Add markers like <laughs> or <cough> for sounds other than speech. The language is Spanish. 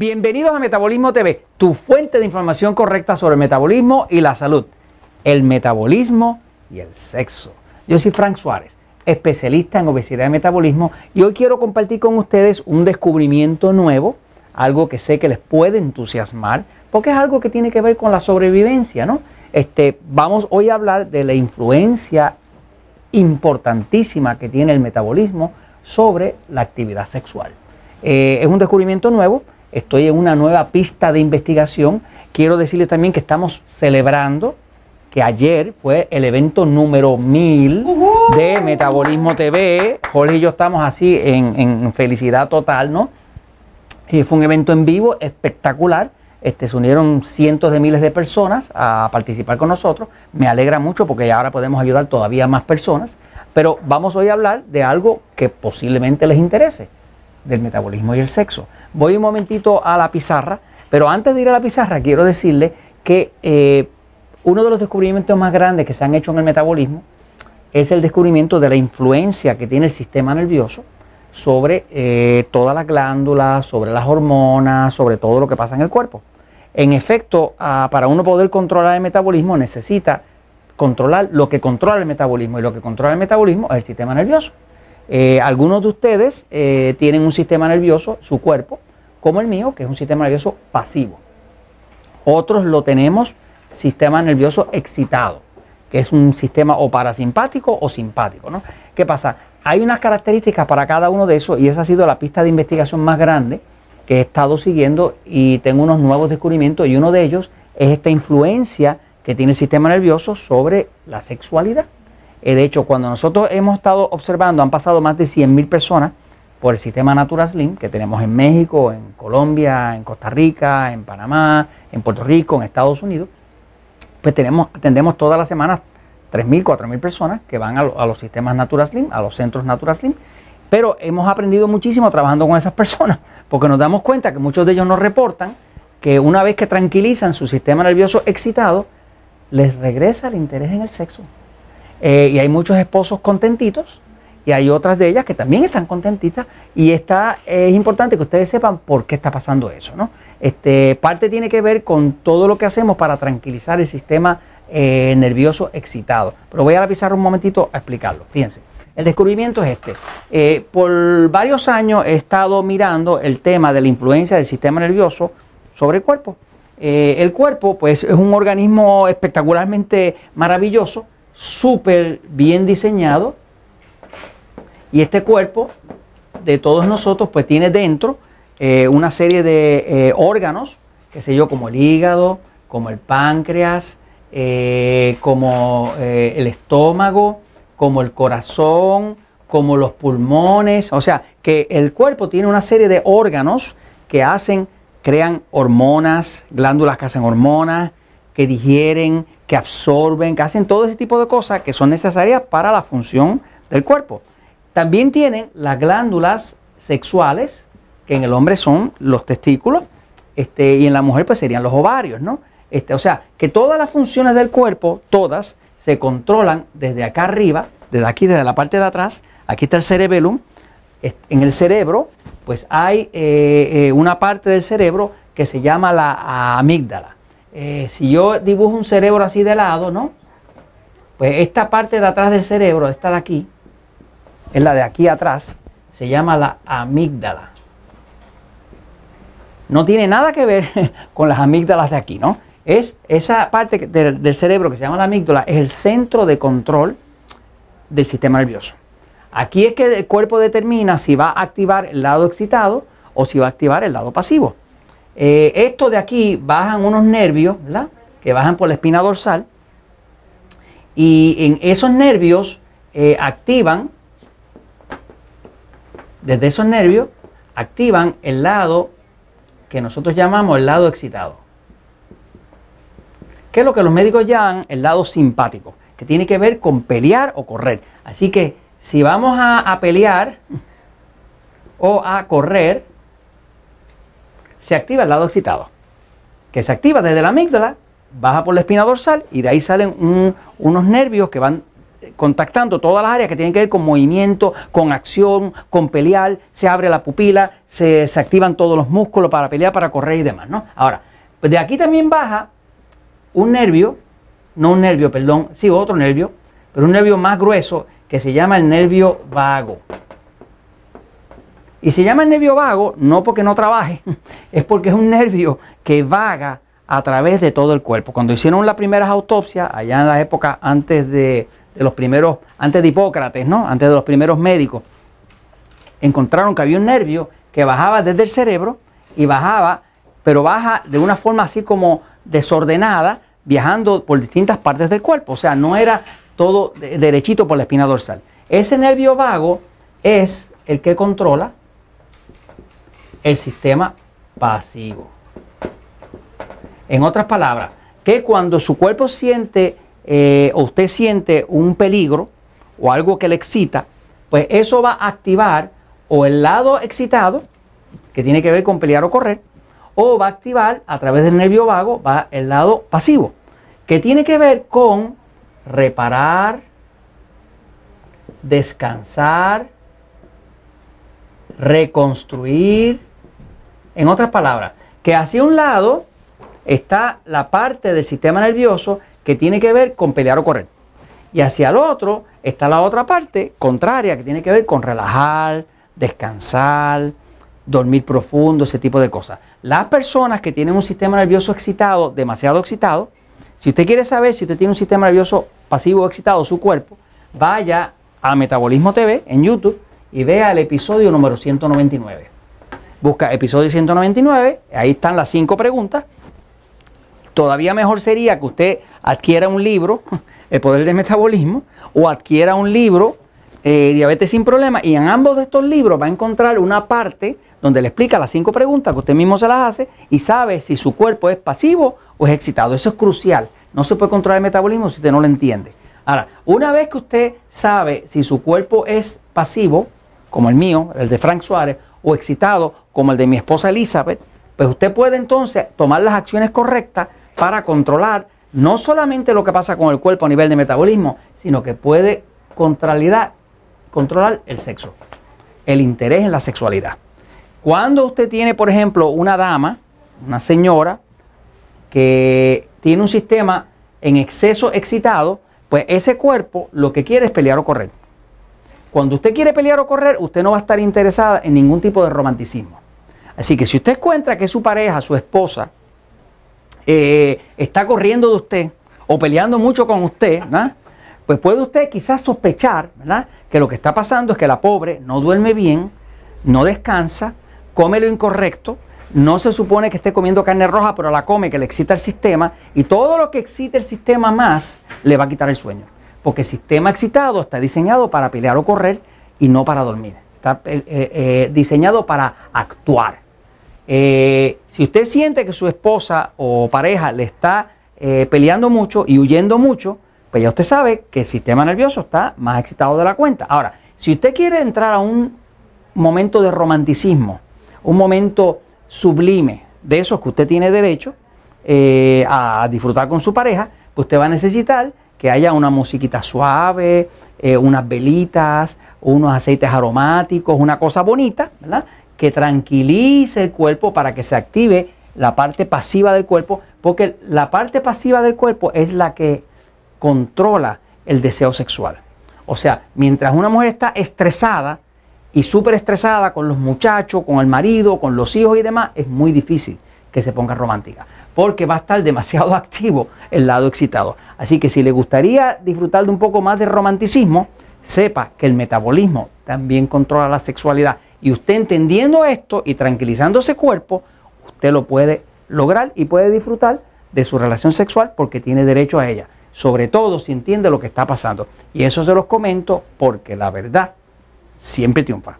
Bienvenidos a Metabolismo TV, tu fuente de información correcta sobre el metabolismo y la salud, el metabolismo y el sexo. Yo soy Frank Suárez, especialista en obesidad y metabolismo, y hoy quiero compartir con ustedes un descubrimiento nuevo, algo que sé que les puede entusiasmar, porque es algo que tiene que ver con la sobrevivencia, ¿no? Este, vamos hoy a hablar de la influencia importantísima que tiene el metabolismo sobre la actividad sexual. Eh, es un descubrimiento nuevo, estoy en una nueva pista de investigación. Quiero decirles también que estamos celebrando que ayer fue el evento número 1000 de Metabolismo TV. Jorge y yo estamos así en, felicidad total, ¿no? Y fue un evento en vivo espectacular. Este, se unieron cientos de miles de personas a participar con nosotros. Me alegra mucho porque ahora podemos ayudar todavía más personas. Pero vamos hoy a hablar de algo que posiblemente les interese, del metabolismo y el sexo. Voy un momentito a la pizarra, pero antes de ir a la pizarra quiero decirle que eh, uno de los descubrimientos más grandes que se han hecho en el metabolismo es el descubrimiento de la influencia que tiene el sistema nervioso sobre eh, todas las glándulas, sobre las hormonas, sobre todo lo que pasa en el cuerpo. En efecto, ah, para uno poder controlar el metabolismo necesita controlar lo que controla el metabolismo y lo que controla el metabolismo es el sistema nervioso. Eh, algunos de ustedes eh, tienen un sistema nervioso, su cuerpo, como el mío, que es un sistema nervioso pasivo. Otros lo tenemos sistema nervioso excitado, que es un sistema o parasimpático o simpático. ¿no? ¿Qué pasa? Hay unas características para cada uno de esos y esa ha sido la pista de investigación más grande que he estado siguiendo y tengo unos nuevos descubrimientos y uno de ellos es esta influencia que tiene el sistema nervioso sobre la sexualidad. Eh, de hecho, cuando nosotros hemos estado observando, han pasado más de 100.000 personas por el sistema Natura Slim que tenemos en México, en Colombia, en Costa Rica, en Panamá, en Puerto Rico, en Estados Unidos, pues tenemos, atendemos todas las semanas 3.000, 4.000 personas que van a, a, los sistemas Natura Slim, a los centros Natura Slim, pero hemos aprendido muchísimo trabajando con esas <laughs> personas, porque nos damos cuenta que muchos de ellos nos reportan que una vez que tranquilizan su sistema nervioso excitado, les regresa el interés en el sexo. Eh, y hay muchos esposos contentitos y hay otras de ellas que también están contentitas y está, es importante que ustedes sepan por qué está pasando eso. ¿no? Este, parte tiene que ver con todo lo que hacemos para tranquilizar el sistema eh, nervioso excitado. Pero voy a la un momentito a explicarlo. Fíjense. El descubrimiento es este. Eh, por varios años he estado mirando el tema de la influencia del sistema nervioso sobre el cuerpo. El cuerpo, pues, es un organismo espectacularmente maravilloso, súper bien diseñado. Y este cuerpo de todos nosotros, pues, tiene dentro eh, una serie de eh, órganos, qué sé yo, como el hígado, como el páncreas, como el estómago, como el corazón, como los pulmones. O sea, que el cuerpo tiene una serie de órganos que hacen crean hormonas, glándulas que hacen hormonas, que digieren, que absorben, que hacen todo ese tipo de cosas que son necesarias para la función del cuerpo. También tienen las glándulas sexuales, que en el hombre son los testículos, este, y en la mujer pues serían los ovarios, ¿no? Este, o sea, que todas las funciones del cuerpo, todas, se controlan desde acá arriba, desde aquí, desde la parte de atrás. Aquí está el cerebellum. En el cerebro pues hay eh, eh, una parte del cerebro que se llama la amígdala. Eh, si yo dibujo un cerebro así de lado, ¿no? Pues esta parte de atrás del cerebro, esta de aquí, es la de aquí atrás, se llama la amígdala. No tiene nada que ver <laughs> con las amígdalas de aquí, ¿no? Es esa parte del cerebro que se llama la amígdala, es el centro de control del sistema nervioso. Aquí es que el cuerpo determina si va a activar el lado excitado o si va a activar el lado pasivo. Eh, esto de aquí bajan unos nervios, ¿verdad? Que bajan por la espina dorsal. Y en esos nervios eh, activan, desde esos nervios, activan el lado que nosotros llamamos el lado excitado. Que es lo que los médicos llaman el lado simpático, que tiene que ver con pelear o correr. Así que si vamos a, pelear o a correr, se activa el lado excitado, que se activa desde la amígdala, baja por la espina dorsal y de ahí salen unos nervios que van contactando todas las áreas que tienen que ver con movimiento, con acción, con pelear, se abre la pupila, se, activan todos los músculos para pelear, para correr y demás, ¿no? Ahora, de aquí también baja un nervio, no un nervio, perdón, sí, otro nervio, pero un nervio más grueso que se llama el nervio vago. Y se llama el nervio vago no porque no trabaje, <laughs> es porque es un nervio que vaga a través de todo el cuerpo. Cuando hicieron las primeras autopsias, allá en la época antes de, los primeros, antes de Hipócrates, ¿no? Antes de los primeros médicos, encontraron que había un nervio que bajaba desde el cerebro y bajaba, pero baja de una forma así como desordenada, viajando por distintas partes del cuerpo. O sea, no era todo derechito por la espina dorsal. Ese nervio vago es el que controla el sistema pasivo. En otras palabras, que cuando su cuerpo siente eh, o usted siente un peligro o algo que le excita, pues eso va a activar o el lado excitado, que tiene que ver con pelear o correr, o va a activar a través del nervio vago, va el lado pasivo, que tiene que ver con reparar, descansar, reconstruir. En otras palabras, que hacia un lado está la parte del sistema nervioso que tiene que ver con pelear o correr. Y hacia el otro está la otra parte contraria que tiene que ver con relajar, descansar, dormir profundo, ese tipo de cosas. Las personas que tienen un sistema nervioso excitado, demasiado excitado, si usted quiere saber si usted tiene un sistema nervioso pasivo o excitado, su cuerpo, vaya a Metabolismo TV en YouTube y vea el episodio número 199. Busca episodio 199, ahí están las cinco preguntas Todavía mejor sería que usted adquiera un libro, <laughs> El Poder del Metabolismo, o adquiera un libro, eh, Diabetes sin Problemas, y en ambos de estos libros va a encontrar una parte donde le explica las cinco preguntas que usted mismo se las hace y sabe si su cuerpo es pasivo o es excitado. Eso es crucial. No se puede controlar el metabolismo si usted no lo entiende. Ahora, una vez que usted sabe si su cuerpo es pasivo, como el mío, el de Frank Suárez, o excitado, como el de mi esposa Elizabeth, pues usted puede entonces tomar las acciones correctas para controlar no solamente lo que pasa con el cuerpo a nivel de metabolismo, sino que puede controlar, el sexo, el interés en la sexualidad. Cuando usted tiene, por ejemplo, una dama, una señora, que tiene un sistema en exceso excitado, pues ese cuerpo lo que quiere es pelear o correr. Cuando usted quiere pelear o correr, usted no va a estar interesada en ningún tipo de romanticismo. Así que si usted encuentra que su pareja, su esposa, eh, está corriendo de usted o peleando mucho con usted, pues puede usted quizás sospechar que lo que está pasando es que la pobre no duerme bien, no descansa, come lo incorrecto, no se supone que esté comiendo carne roja, pero la come, que le excita el sistema, y todo lo que excite el sistema más le va a quitar el sueño. Porque el sistema excitado está diseñado para pelear o correr y no para dormir. Está eh, eh, diseñado para actuar. Eh, si usted siente que su esposa o pareja le está eh, peleando mucho y huyendo mucho, pues ya usted sabe que el sistema nervioso está más excitado de la cuenta. Ahora, si usted quiere entrar a un momento de romanticismo, un momento sublime de esos que usted tiene derecho eh, a disfrutar con su pareja, pues usted va a necesitar que haya una musiquita suave, unas velitas, unos aceites aromáticos, una cosa bonita, ¿verdad? que tranquilice el cuerpo para que se active la parte pasiva del cuerpo, porque la parte pasiva del cuerpo es la que controla el deseo sexual. O sea, mientras una mujer está estresada y súper estresada con los muchachos, con el marido, con los hijos y demás, es muy difícil que se ponga romántica, porque va a estar demasiado <laughs> activo el lado excitado. Así que si le gustaría disfrutar de un poco más de romanticismo, sepa que el metabolismo también controla la sexualidad y usted entendiendo esto y tranquilizando ese cuerpo, usted lo puede lograr y puede disfrutar de su relación sexual porque tiene derecho a ella. Sobre todo si entiende lo que está pasando. Y eso se los comento porque la verdad siempre triunfa.